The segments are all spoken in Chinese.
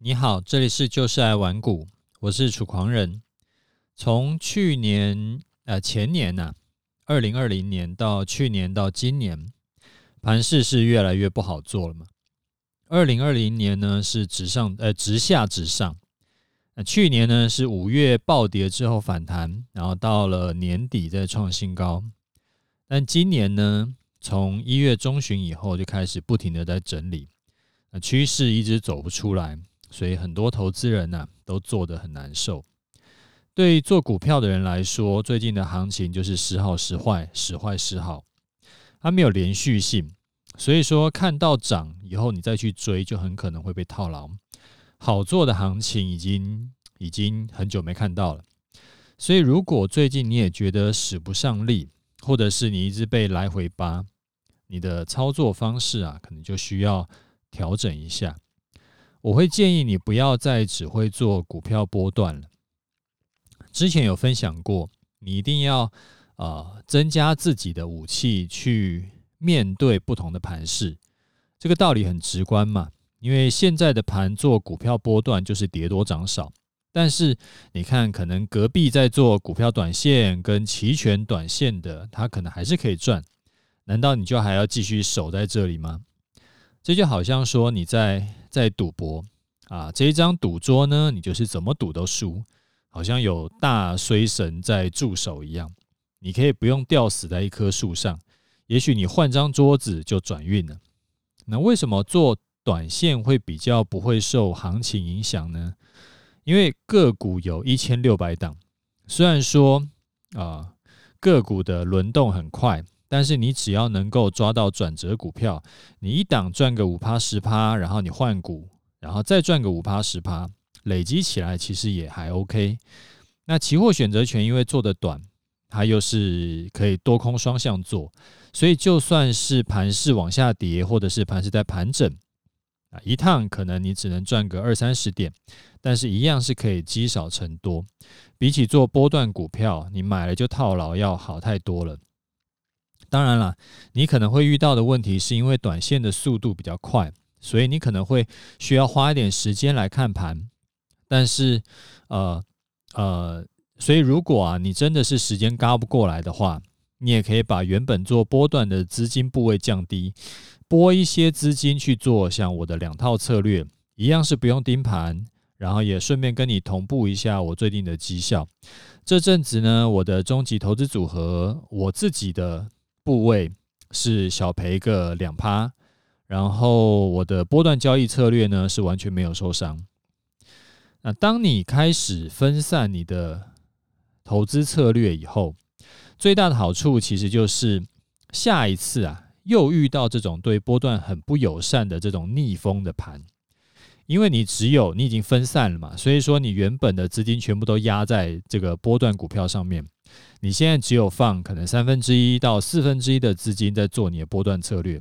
你好，这里是就是爱玩股，我是楚狂人。从去年呃前年呐、二零二零年到去年到今年，盘势是越来越不好做了嘛。二零二零年呢是直上呃直下直上，那去年呢是五月暴跌之后反弹，然后到了年底再创新高。但今年呢，从一月中旬以后就开始不停的在整理，那趋势一直走不出来。所以很多投资人呐、啊，都做得很难受。对做股票的人来说，最近的行情就是时好时坏，时坏时好，它没有连续性。所以说，看到涨以后，你再去追，就很可能会被套牢。好做的行情已经已经很久没看到了。所以，如果最近你也觉得使不上力，或者是你一直被来回扒，你的操作方式啊，可能就需要调整一下。我会建议你不要再只会做股票波段了。之前有分享过，你一定要呃增加自己的武器去面对不同的盘势。这个道理很直观嘛，因为现在的盘做股票波段就是跌多涨少。但是你看，可能隔壁在做股票短线跟期权短线的，他可能还是可以赚。难道你就还要继续守在这里吗？这就好像说你在在赌博啊，这一张赌桌呢，你就是怎么赌都输，好像有大衰神在驻守一样。你可以不用吊死在一棵树上，也许你换张桌子就转运了。那为什么做短线会比较不会受行情影响呢？因为个股有一千六百档，虽然说啊个股的轮动很快。但是你只要能够抓到转折股票，你一档赚个五趴十趴，然后你换股，然后再赚个五趴十趴，累积起来其实也还 OK。那期货选择权因为做的短，它又是可以多空双向做，所以就算是盘势往下跌，或者是盘势在盘整啊，一趟可能你只能赚个二三十点，但是一样是可以积少成多，比起做波段股票，你买了就套牢要好太多了。当然了，你可能会遇到的问题是因为短线的速度比较快，所以你可能会需要花一点时间来看盘。但是，呃呃，所以如果啊，你真的是时间轧不过来的话，你也可以把原本做波段的资金部位降低，拨一些资金去做像我的两套策略，一样是不用盯盘，然后也顺便跟你同步一下我最近的绩效。这阵子呢，我的终极投资组合，我自己的。部位是小赔个两趴，然后我的波段交易策略呢是完全没有受伤。那当你开始分散你的投资策略以后，最大的好处其实就是下一次啊又遇到这种对波段很不友善的这种逆风的盘，因为你只有你已经分散了嘛，所以说你原本的资金全部都压在这个波段股票上面。你现在只有放可能三分之一到四分之一的资金在做你的波段策略，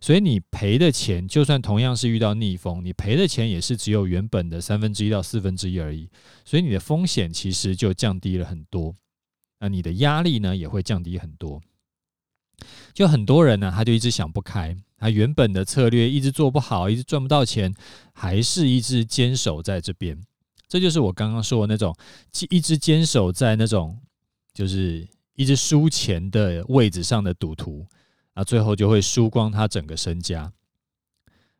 所以你赔的钱，就算同样是遇到逆风，你赔的钱也是只有原本的三分之一到四分之一而已，所以你的风险其实就降低了很多，那你的压力呢也会降低很多。就很多人呢，他就一直想不开，他原本的策略一直做不好，一直赚不到钱，还是一直坚守在这边，这就是我刚刚说的那种，一直坚守在那种。就是一直输钱的位置上的赌徒，啊，最后就会输光他整个身家。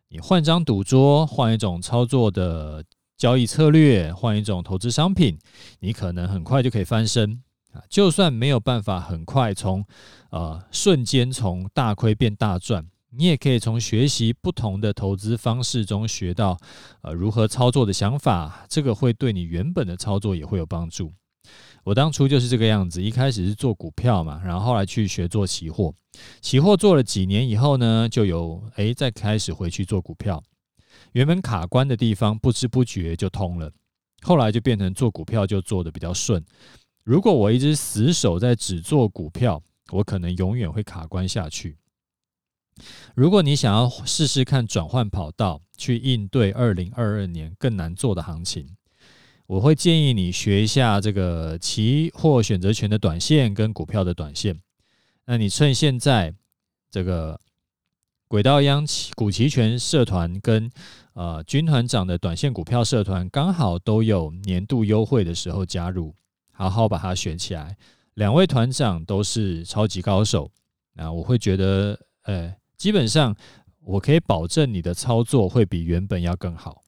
你换张赌桌，换一种操作的交易策略，换一种投资商品，你可能很快就可以翻身啊！就算没有办法很快从呃瞬间从大亏变大赚，你也可以从学习不同的投资方式中学到呃如何操作的想法，这个会对你原本的操作也会有帮助。我当初就是这个样子，一开始是做股票嘛，然后后来去学做期货，期货做了几年以后呢，就有诶再开始回去做股票，原本卡关的地方不知不觉就通了，后来就变成做股票就做得比较顺。如果我一直死守在只做股票，我可能永远会卡关下去。如果你想要试试看转换跑道，去应对二零二二年更难做的行情。我会建议你学一下这个期货选择权的短线跟股票的短线。那你趁现在这个轨道央企股期权社团跟呃军团长的短线股票社团刚好都有年度优惠的时候加入，好好把它选起来。两位团长都是超级高手，那我会觉得，呃，基本上我可以保证你的操作会比原本要更好。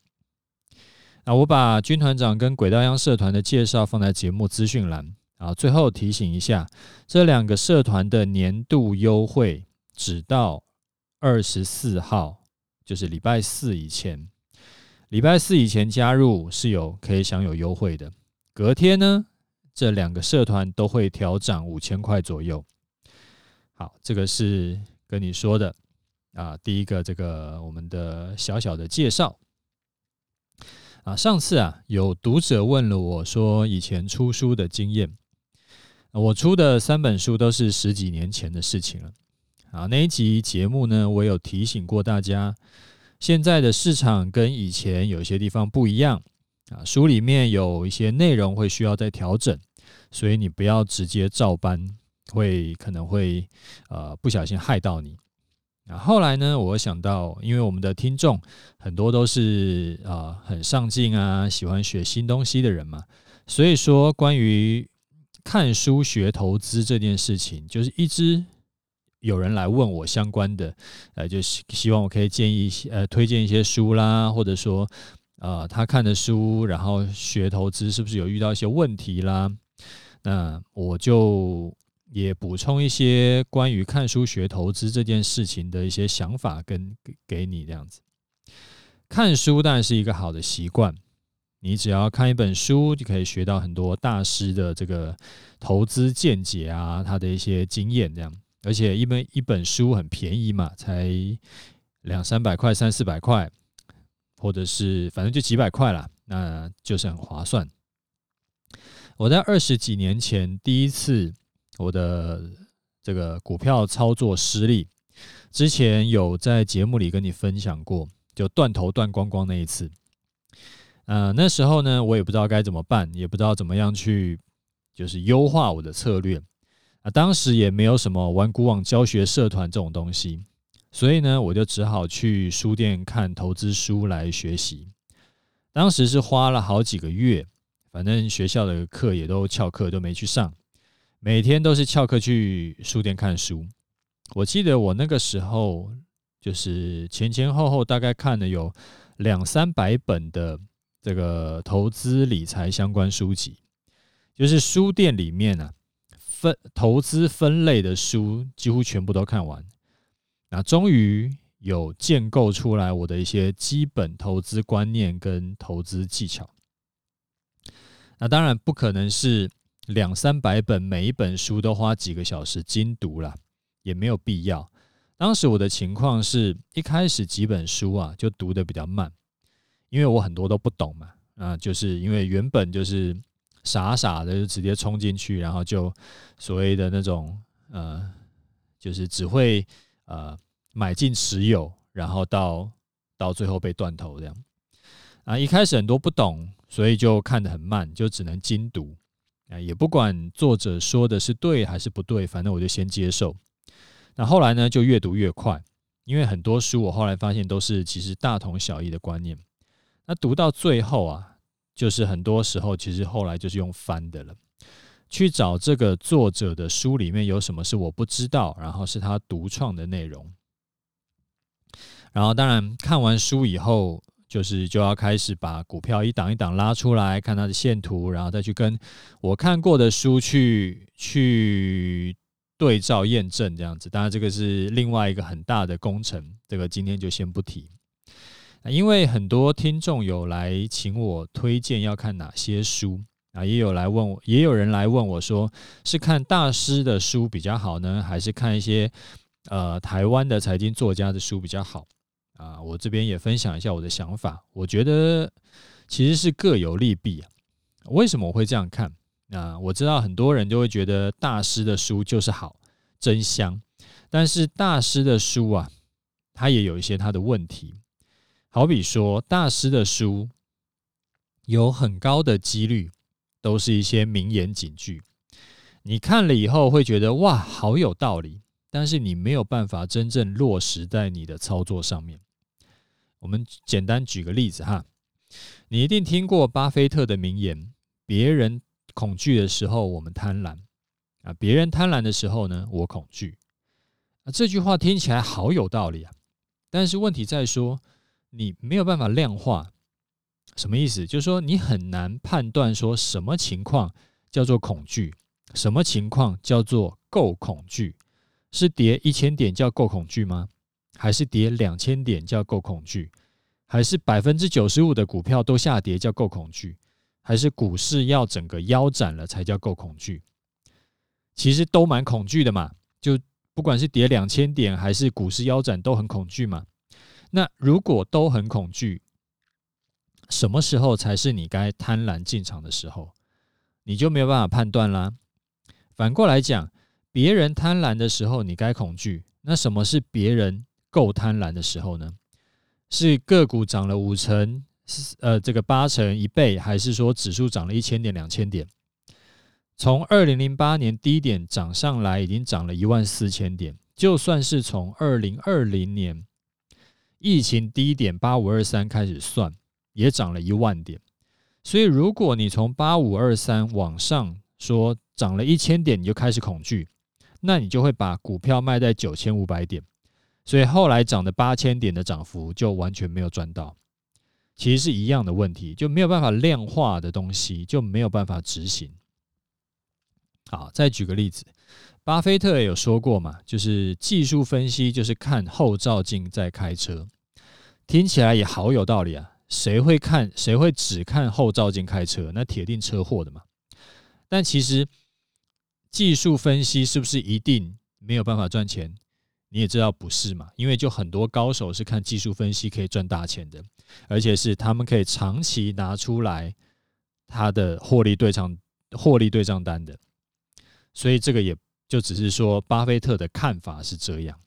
那我把军团长跟轨道央社团的介绍放在节目资讯栏啊。最后提醒一下，这两个社团的年度优惠只到二十四号，就是礼拜四以前。礼拜四以前加入是有可以享有优惠的。隔天呢，这两个社团都会调涨五千块左右。好，这个是跟你说的啊。第一个，这个我们的小小的介绍。啊，上次啊，有读者问了我说，以前出书的经验，我出的三本书都是十几年前的事情了。啊，那一集节目呢，我有提醒过大家，现在的市场跟以前有些地方不一样。啊，书里面有一些内容会需要再调整，所以你不要直接照搬，会可能会呃不小心害到你。后来呢，我想到，因为我们的听众很多都是啊、很上进啊，喜欢学新东西的人嘛，所以说关于看书学投资这件事情，就是一直有人来问我相关的，呃，就是希望我可以建议一些呃推荐一些书啦，或者说呃他看的书，然后学投资是不是有遇到一些问题啦？那我就。也补充一些关于看书学投资这件事情的一些想法，跟给给你这样子。看书当然是一个好的习惯，你只要看一本书，就可以学到很多大师的这个投资见解啊，他的一些经验这样。而且一本一本书很便宜嘛，才两三百块、三四百块，或者是反正就几百块啦，那就是很划算。我在二十几年前第一次。我的这个股票操作失利，之前有在节目里跟你分享过，就断头断光光那一次。呃，那时候呢，我也不知道该怎么办，也不知道怎么样去就是优化我的策略。啊，当时也没有什么玩股网教学社团这种东西，所以呢，我就只好去书店看投资书来学习。当时是花了好几个月，反正学校的课也都翘课，都没去上。每天都是翘课去书店看书。我记得我那个时候就是前前后后大概看了有两三百本的这个投资理财相关书籍，就是书店里面啊分投资分类的书几乎全部都看完。那终于有建构出来我的一些基本投资观念跟投资技巧。那当然不可能是。两三百本，每一本书都花几个小时精读了，也没有必要。当时我的情况是一开始几本书啊，就读的比较慢，因为我很多都不懂嘛。啊，就是因为原本就是傻傻的就直接冲进去，然后就所谓的那种呃，就是只会呃买进持有，然后到到最后被断头这样。啊，一开始很多不懂，所以就看得很慢，就只能精读。也不管作者说的是对还是不对，反正我就先接受。那后来呢，就越读越快，因为很多书我后来发现都是其实大同小异的观念。那读到最后啊，就是很多时候其实后来就是用翻的了，去找这个作者的书里面有什么是我不知道，然后是他独创的内容。然后当然看完书以后。就是就要开始把股票一档一档拉出来，看它的线图，然后再去跟我看过的书去去对照验证，这样子。当然，这个是另外一个很大的工程，这个今天就先不提。因为很多听众有来请我推荐要看哪些书啊，也有来问我，也有人来问我说，是看大师的书比较好呢，还是看一些呃台湾的财经作家的书比较好？啊，我这边也分享一下我的想法。我觉得其实是各有利弊啊。为什么我会这样看？啊，我知道很多人就会觉得大师的书就是好，真香。但是大师的书啊，他也有一些他的问题。好比说，大师的书有很高的几率都是一些名言警句，你看了以后会觉得哇，好有道理。但是你没有办法真正落实在你的操作上面。我们简单举个例子哈，你一定听过巴菲特的名言：别人恐惧的时候，我们贪婪；啊，别人贪婪的时候呢，我恐惧。啊，这句话听起来好有道理啊，但是问题在说，你没有办法量化。什么意思？就是说你很难判断说什么情况叫做恐惧，什么情况叫做够恐惧。是跌一千点叫够恐惧吗？还是跌两千点叫够恐惧？还是百分之九十五的股票都下跌叫够恐惧？还是股市要整个腰斩了才叫够恐惧？其实都蛮恐惧的嘛，就不管是跌两千点还是股市腰斩都很恐惧嘛。那如果都很恐惧，什么时候才是你该贪婪进场的时候？你就没有办法判断啦。反过来讲。别人贪婪的时候，你该恐惧。那什么是别人够贪婪的时候呢？是个股涨了五成，呃，这个八成一倍，还是说指数涨了一千点、两千点？从二零零八年低点涨上来，已经涨了一万四千点。就算是从二零二零年疫情低点八五二三开始算，也涨了一万点。所以，如果你从八五二三往上说涨了一千点，你就开始恐惧。那你就会把股票卖在九千五百点，所以后来涨的八千点的涨幅就完全没有赚到。其实是一样的问题，就没有办法量化的东西就没有办法执行。好，再举个例子，巴菲特也有说过嘛，就是技术分析就是看后照镜在开车，听起来也好有道理啊。谁会看？谁会只看后照镜开车？那铁定车祸的嘛。但其实。技术分析是不是一定没有办法赚钱？你也知道不是嘛，因为就很多高手是看技术分析可以赚大钱的，而且是他们可以长期拿出来他的获利对账获利对账单的。所以这个也就只是说巴菲特的看法是这样。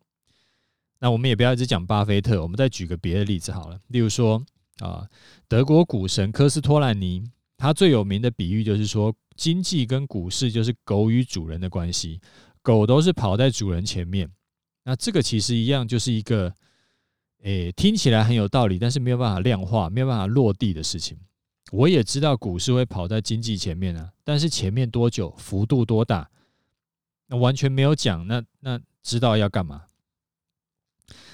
那我们也不要一直讲巴菲特，我们再举个别的例子好了，例如说啊，德国股神科斯托兰尼，他最有名的比喻就是说。经济跟股市就是狗与主人的关系，狗都是跑在主人前面。那这个其实一样，就是一个，诶，听起来很有道理，但是没有办法量化、没有办法落地的事情。我也知道股市会跑在经济前面啊，但是前面多久、幅度多大，那完全没有讲。那那知道要干嘛？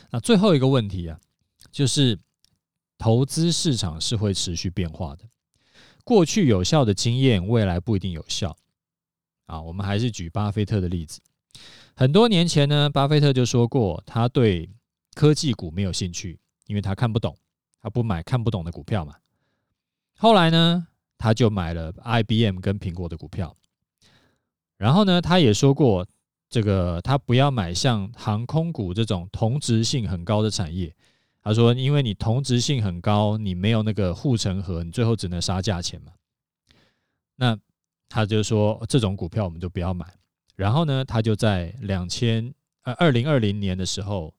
那最后一个问题啊，就是投资市场是会持续变化的。过去有效的经验，未来不一定有效。啊，我们还是举巴菲特的例子。很多年前呢，巴菲特就说过，他对科技股没有兴趣，因为他看不懂，他不买看不懂的股票嘛。后来呢，他就买了 IBM 跟苹果的股票。然后呢，他也说过，这个他不要买像航空股这种同质性很高的产业。他说：“因为你同质性很高，你没有那个护城河，你最后只能杀价钱嘛。那他就说这种股票我们就不要买。然后呢，他就在两千呃二零二零年的时候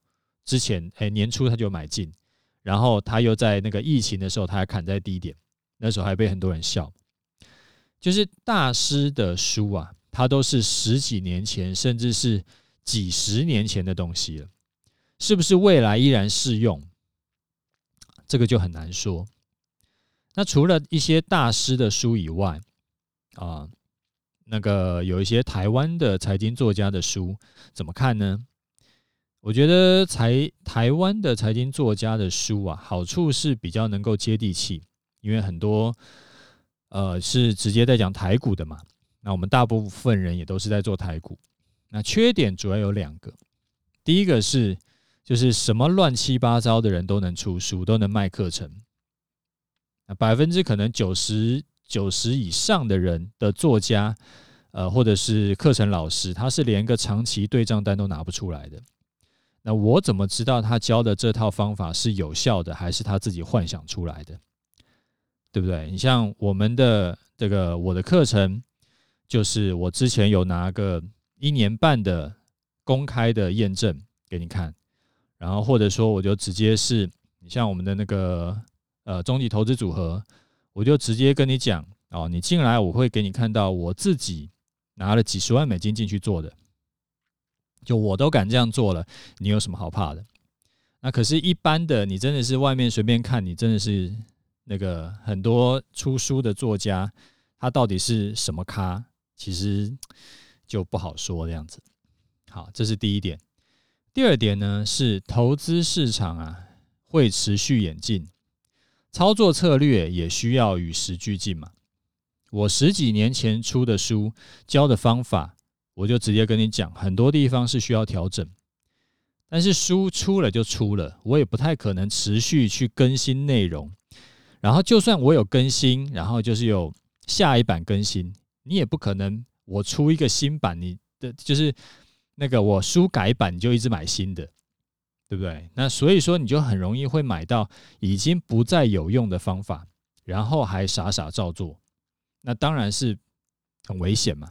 之前，哎年初他就买进，然后他又在那个疫情的时候，他还砍在低点，那时候还被很多人笑。就是大师的书啊，他都是十几年前，甚至是几十年前的东西了，是不是未来依然适用？”这个就很难说。那除了一些大师的书以外，啊，那个有一些台湾的财经作家的书，怎么看呢？我觉得台台湾的财经作家的书啊，好处是比较能够接地气，因为很多呃是直接在讲台股的嘛。那我们大部分人也都是在做台股。那缺点主要有两个，第一个是。就是什么乱七八糟的人都能出书，都能卖课程。那百分之可能九十九十以上的人的作家，呃，或者是课程老师，他是连个长期对账单都拿不出来的。那我怎么知道他教的这套方法是有效的，还是他自己幻想出来的？对不对？你像我们的这个我的课程，就是我之前有拿个一年半的公开的验证给你看。然后或者说，我就直接是你像我们的那个呃终极投资组合，我就直接跟你讲哦，你进来我会给你看到我自己拿了几十万美金进去做的，就我都敢这样做了，你有什么好怕的？那可是，一般的你真的是外面随便看，你真的是那个很多出书的作家，他到底是什么咖？其实就不好说这样子。好，这是第一点。第二点呢，是投资市场啊会持续演进，操作策略也需要与时俱进嘛。我十几年前出的书教的方法，我就直接跟你讲，很多地方是需要调整。但是书出了就出了，我也不太可能持续去更新内容。然后就算我有更新，然后就是有下一版更新，你也不可能我出一个新版，你的就是那个我书改版你就一直买新的，对不对？那所以说你就很容易会买到已经不再有用的方法，然后还傻傻照做，那当然是很危险嘛。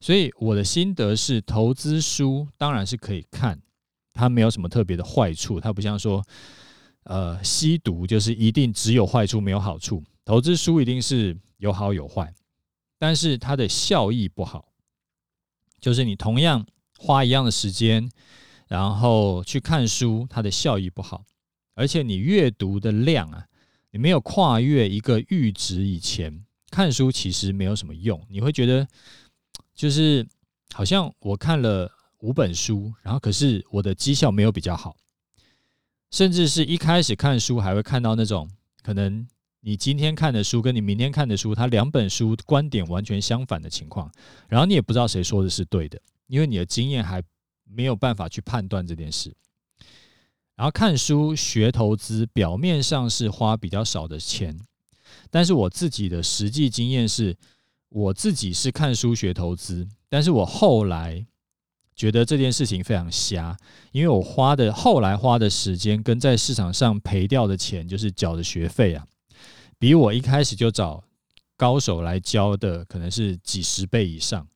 所以我的心得是，投资书当然是可以看。它没有什么特别的坏处，它不像说，呃，吸毒就是一定只有坏处没有好处。投资书一定是有好有坏，但是它的效益不好，就是你同样花一样的时间，然后去看书，它的效益不好，而且你阅读的量啊，你没有跨越一个阈值以前，看书其实没有什么用，你会觉得就是好像我看了。五本书，然后可是我的绩效没有比较好，甚至是一开始看书还会看到那种可能你今天看的书跟你明天看的书，它两本书观点完全相反的情况，然后你也不知道谁说的是对的，因为你的经验还没有办法去判断这件事。然后看书学投资，表面上是花比较少的钱，但是我自己的实际经验是，我自己是看书学投资，但是我后来。觉得这件事情非常瞎，因为我花的后来花的时间跟在市场上赔掉的钱，就是缴的学费啊，比我一开始就找高手来教的可能是几十倍以上。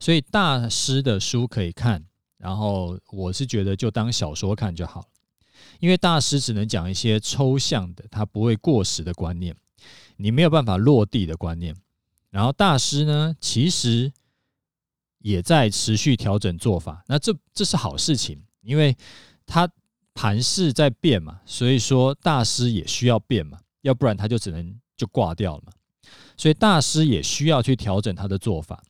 所以大师的书可以看，然后我是觉得就当小说看就好，因为大师只能讲一些抽象的，他不会过时的观念，你没有办法落地的观念。然后大师呢，其实。也在持续调整做法，那这这是好事情，因为他盘势在变嘛，所以说大师也需要变嘛，要不然他就只能就挂掉了嘛，所以大师也需要去调整他的做法，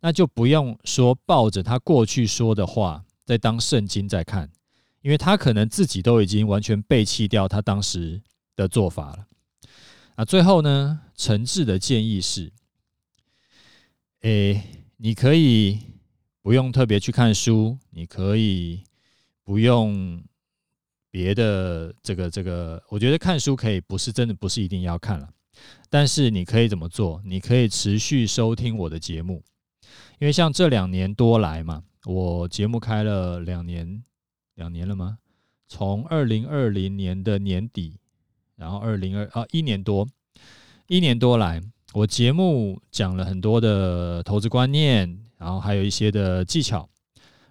那就不用说抱着他过去说的话在当圣经在看，因为他可能自己都已经完全背弃掉他当时的做法了。那最后呢，诚挚的建议是，诶。你可以不用特别去看书，你可以不用别的这个这个，我觉得看书可以不是真的不是一定要看了，但是你可以怎么做？你可以持续收听我的节目，因为像这两年多来嘛，我节目开了两年，两年了吗？从二零二零年的年底，然后二零二啊一年多，一年多来。我节目讲了很多的投资观念，然后还有一些的技巧，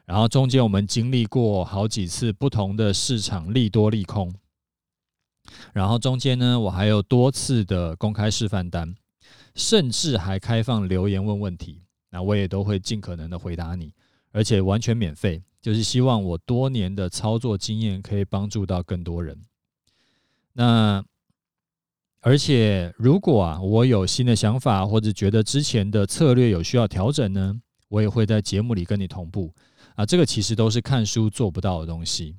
然后中间我们经历过好几次不同的市场利多利空，然后中间呢，我还有多次的公开示范单，甚至还开放留言问问题，那我也都会尽可能的回答你，而且完全免费，就是希望我多年的操作经验可以帮助到更多人。那。而且，如果啊，我有新的想法，或者觉得之前的策略有需要调整呢，我也会在节目里跟你同步啊。这个其实都是看书做不到的东西。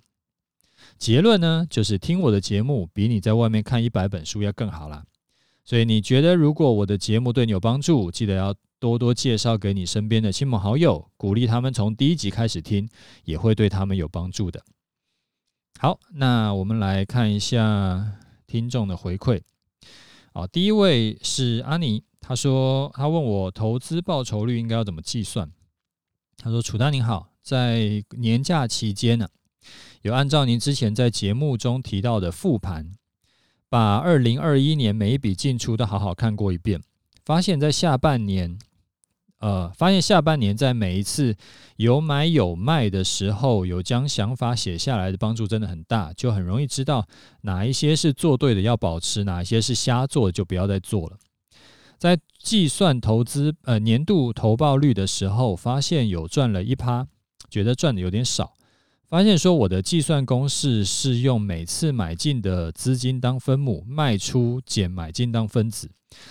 结论呢，就是听我的节目比你在外面看一百本书要更好啦。所以你觉得，如果我的节目对你有帮助，记得要多多介绍给你身边的亲朋好友，鼓励他们从第一集开始听，也会对他们有帮助的。好，那我们来看一下听众的回馈。好，第一位是阿尼，他说他问我投资报酬率应该要怎么计算。他说：“楚大您好，在年假期间呢，有按照您之前在节目中提到的复盘，把二零二一年每一笔进出都好好看过一遍，发现在下半年。”呃，发现下半年在每一次有买有卖的时候，有将想法写下来的帮助真的很大，就很容易知道哪一些是做对的要保持，哪一些是瞎做就不要再做了。在计算投资呃年度投报率的时候，发现有赚了一趴，觉得赚的有点少。发现说我的计算公式是用每次买进的资金当分母，卖出减买进当分子，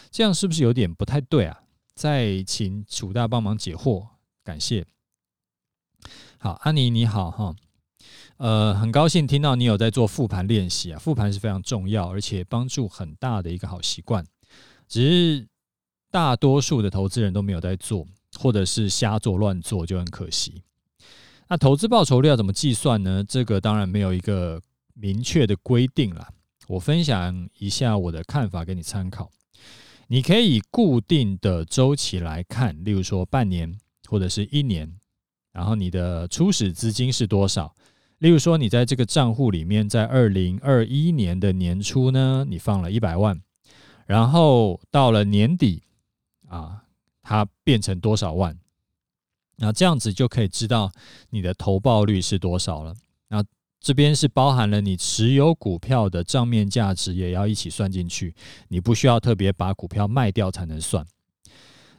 这样是不是有点不太对啊？再请楚大帮忙解惑，感谢。好，安妮你好哈，呃，很高兴听到你有在做复盘练习啊，复盘是非常重要，而且帮助很大的一个好习惯，只是大多数的投资人都没有在做，或者是瞎做乱做，就很可惜。那投资报酬率要怎么计算呢？这个当然没有一个明确的规定啦。我分享一下我的看法给你参考。你可以固定的周期来看，例如说半年或者是一年，然后你的初始资金是多少？例如说你在这个账户里面，在二零二一年的年初呢，你放了一百万，然后到了年底啊，它变成多少万？那这样子就可以知道你的投报率是多少了。这边是包含了你持有股票的账面价值，也要一起算进去。你不需要特别把股票卖掉才能算。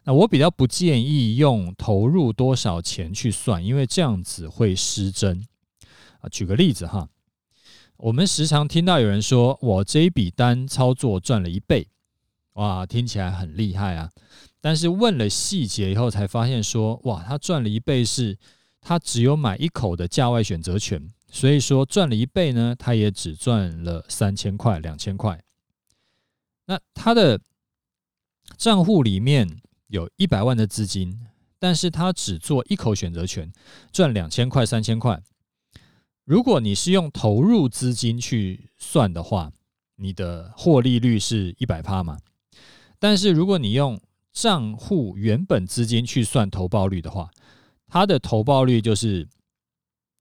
那我比较不建议用投入多少钱去算，因为这样子会失真。啊，举个例子哈，我们时常听到有人说，我这一笔单操作赚了一倍，哇，听起来很厉害啊。但是问了细节以后，才发现说，哇，他赚了一倍是，他只有买一口的价外选择权，所以说赚了一倍呢，他也只赚了三千块、两千块。那他的账户里面有一百万的资金，但是他只做一口选择权，赚两千块、三千块。如果你是用投入资金去算的话，你的获利率是一百趴嘛？但是如果你用账户原本资金去算投报率的话，它的投报率就是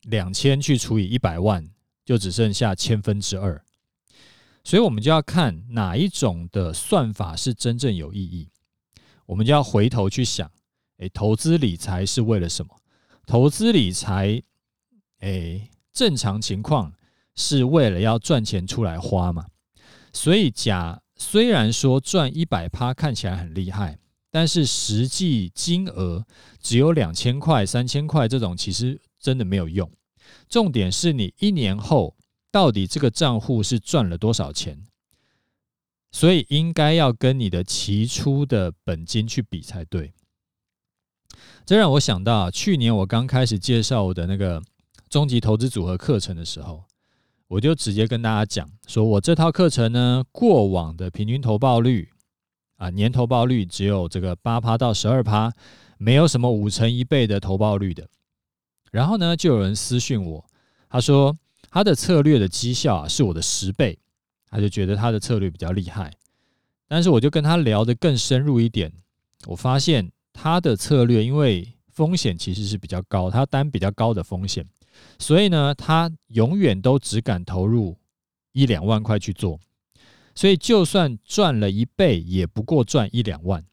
两千去除以一百万，就只剩下千分之二。所以我们就要看哪一种的算法是真正有意义。我们就要回头去想，诶，投资理财是为了什么？投资理财，诶，正常情况是为了要赚钱出来花嘛。所以假。虽然说赚一百趴看起来很厉害，但是实际金额只有两千块、三千块这种，其实真的没有用。重点是你一年后到底这个账户是赚了多少钱，所以应该要跟你的期初的本金去比才对。这让我想到，去年我刚开始介绍我的那个终极投资组合课程的时候。我就直接跟大家讲，说我这套课程呢，过往的平均投报率啊，年投报率只有这个八趴到十二趴，没有什么五成一倍的投报率的。然后呢，就有人私讯我，他说他的策略的绩效啊是我的十倍，他就觉得他的策略比较厉害。但是我就跟他聊得更深入一点，我发现他的策略因为风险其实是比较高，他担比较高的风险。所以呢，他永远都只敢投入一两万块去做，所以就算赚了一倍，也不过赚一两万。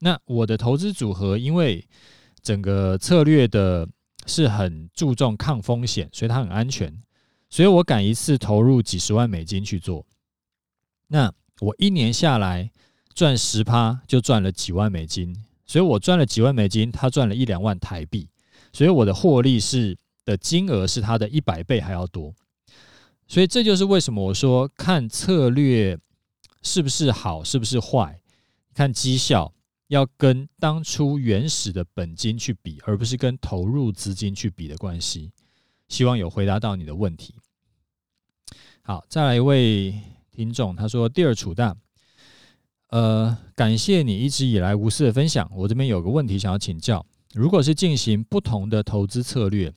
那我的投资组合，因为整个策略的是很注重抗风险，所以它很安全，所以我敢一次投入几十万美金去做。那我一年下来赚十趴，就赚了几万美金，所以我赚了几万美金，他赚了一两万台币，所以我的获利是。的金额是它的一百倍还要多，所以这就是为什么我说看策略是不是好，是不是坏，看绩效要跟当初原始的本金去比，而不是跟投入资金去比的关系。希望有回答到你的问题。好，再来一位听众，他说：“第二楚大，呃，感谢你一直以来无私的分享。我这边有个问题想要请教，如果是进行不同的投资策略。”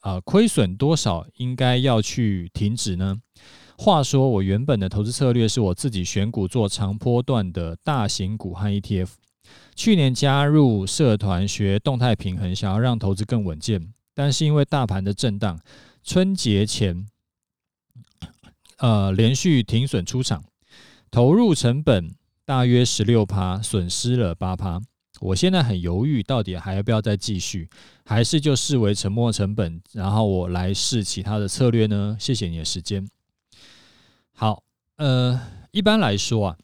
啊，亏损多少应该要去停止呢？话说，我原本的投资策略是我自己选股做长波段的大型股和 ETF。去年加入社团学动态平衡，想要让投资更稳健，但是因为大盘的震荡，春节前呃连续停损出场，投入成本大约十六趴，损失了八趴。我现在很犹豫，到底还要不要再继续，还是就视为沉没成本，然后我来试其他的策略呢？谢谢你的时间。好，呃，一般来说啊，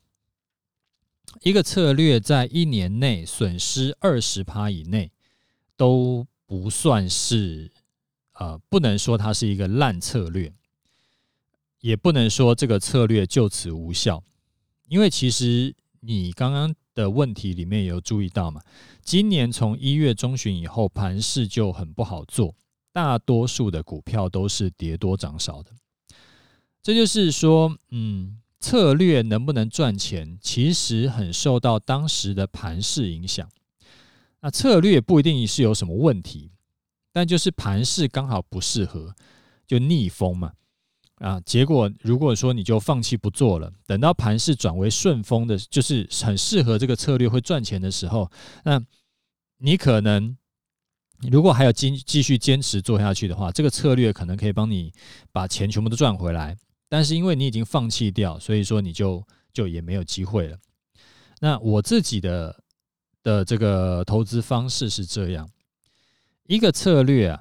一个策略在一年内损失二十趴以内，都不算是，呃，不能说它是一个烂策略，也不能说这个策略就此无效，因为其实你刚刚的问题里面有注意到嘛，今年从一月中旬以后，盘势就很不好做，大多数的股票都是跌多涨少的，这就是说，嗯。策略能不能赚钱，其实很受到当时的盘势影响。那策略不一定是有什么问题，但就是盘势刚好不适合，就逆风嘛。啊，结果如果说你就放弃不做了，等到盘势转为顺风的，就是很适合这个策略会赚钱的时候，那你可能如果还有继继续坚持做下去的话，这个策略可能可以帮你把钱全部都赚回来。但是因为你已经放弃掉，所以说你就就也没有机会了。那我自己的的这个投资方式是这样，一个策略啊，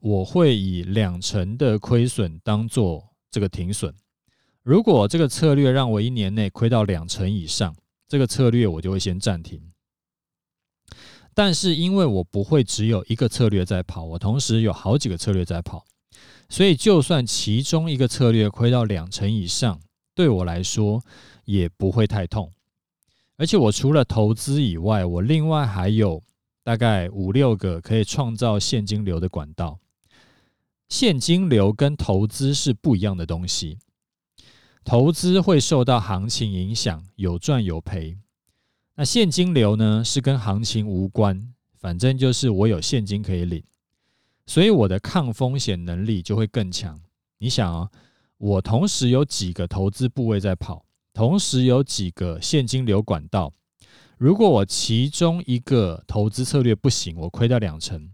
我会以两成的亏损当做这个停损。如果这个策略让我一年内亏到两成以上，这个策略我就会先暂停。但是因为我不会只有一个策略在跑，我同时有好几个策略在跑。所以，就算其中一个策略亏到两成以上，对我来说也不会太痛。而且，我除了投资以外，我另外还有大概五六个可以创造现金流的管道。现金流跟投资是不一样的东西。投资会受到行情影响，有赚有赔。那现金流呢，是跟行情无关，反正就是我有现金可以领。所以我的抗风险能力就会更强。你想啊，我同时有几个投资部位在跑，同时有几个现金流管道。如果我其中一个投资策略不行，我亏掉两成，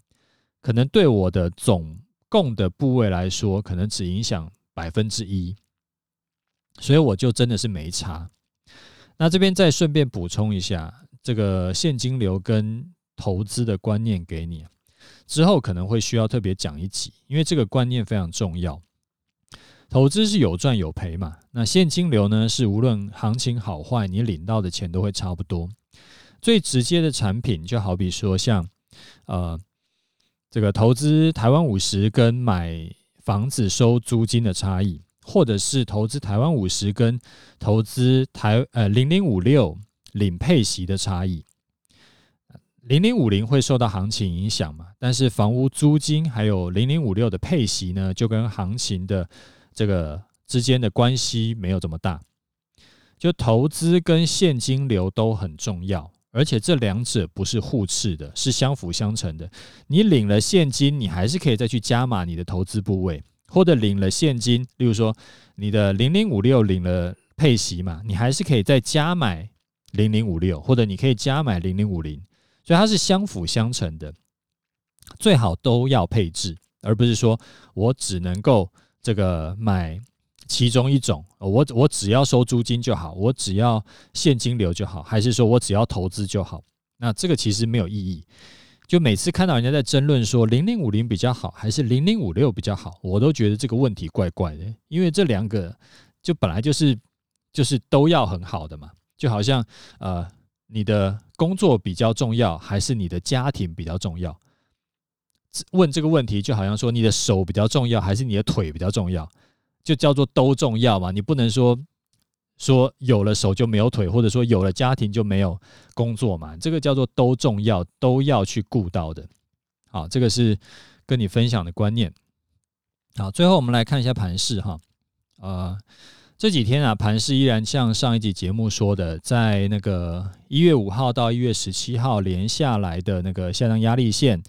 可能对我的总共的部位来说，可能只影响百分之一。所以我就真的是没差。那这边再顺便补充一下，这个现金流跟投资的观念给你。之后可能会需要特别讲一集，因为这个观念非常重要。投资是有赚有赔嘛，那现金流呢，是无论行情好坏，你领到的钱都会差不多。最直接的产品就好比说像呃这个投资台湾五十跟买房子收租金的差异，或者是投资台湾五十跟投资台呃零零五六领配息的差异。零零五零会受到行情影响嘛？但是房屋租金还有零零五六的配息呢，就跟行情的这个之间的关系没有这么大。就投资跟现金流都很重要，而且这两者不是互斥的，是相辅相成的。你领了现金，你还是可以再去加码你的投资部位，或者领了现金，例如说你的零零五六领了配息嘛，你还是可以再加买零零五六，或者你可以加买零零五零。所以它是相辅相成的，最好都要配置，而不是说我只能够这个买其中一种，我我只要收租金就好，我只要现金流就好，还是说我只要投资就好？那这个其实没有意义。就每次看到人家在争论说零零五零比较好，还是零零五六比较好，我都觉得这个问题怪怪的，因为这两个就本来就是就是都要很好的嘛，就好像呃。你的工作比较重要，还是你的家庭比较重要？问这个问题就好像说你的手比较重要，还是你的腿比较重要？就叫做都重要嘛。你不能说说有了手就没有腿，或者说有了家庭就没有工作嘛。这个叫做都重要，都要去顾到的。好，这个是跟你分享的观念。好，最后我们来看一下盘势哈，呃。这几天啊，盘势依然像上一集节目说的，在那个一月五号到一月十七号连下来的那个下降压力线，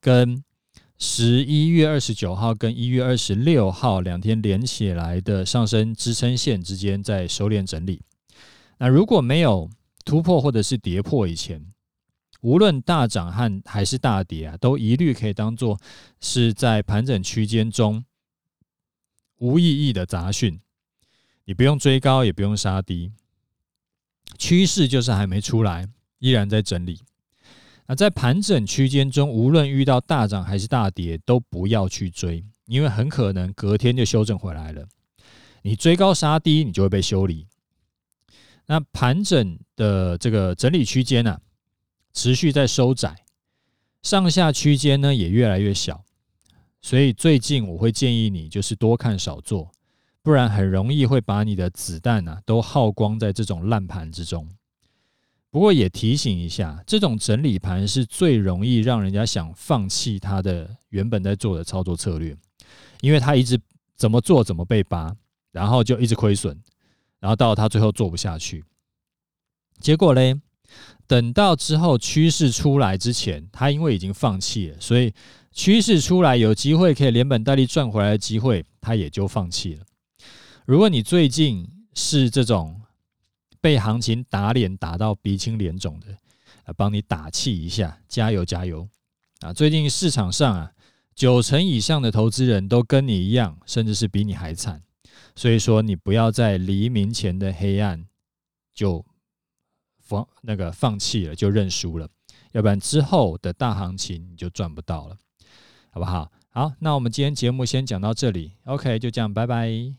跟十一月二十九号跟一月二十六号两天连起来的上升支撑线之间在收敛整理。那如果没有突破或者是跌破以前，无论大涨和还是大跌啊，都一律可以当做是在盘整区间中无意义的杂讯。你不用追高，也不用杀低，趋势就是还没出来，依然在整理。那在盘整区间中，无论遇到大涨还是大跌，都不要去追，因为很可能隔天就修正回来了。你追高杀低，你就会被修理。那盘整的这个整理区间呢，持续在收窄，上下区间呢也越来越小，所以最近我会建议你就是多看少做，不然很容易会把你的子弹啊都耗光在这种烂盘之中。不过也提醒一下，这种整理盘是最容易让人家想放弃他的原本在做的操作策略，因为他一直怎么做怎么被扒，然后就一直亏损。然后到他最后做不下去，结果嘞，等到之后趋势出来之前，他因为已经放弃了，所以趋势出来有机会可以连本带利赚回来的机会，他也就放弃了。如果你最近是这种被行情打脸打到鼻青脸肿的，啊，帮你打气一下，加油加油啊！最近市场上啊，九成以上的投资人都跟你一样，甚至是比你还惨。所以说，你不要在黎明前的黑暗就放那个放弃了，就认输了，要不然之后的大行情你就赚不到了，好不好？好，那我们今天节目先讲到这里，OK，就这样，拜拜。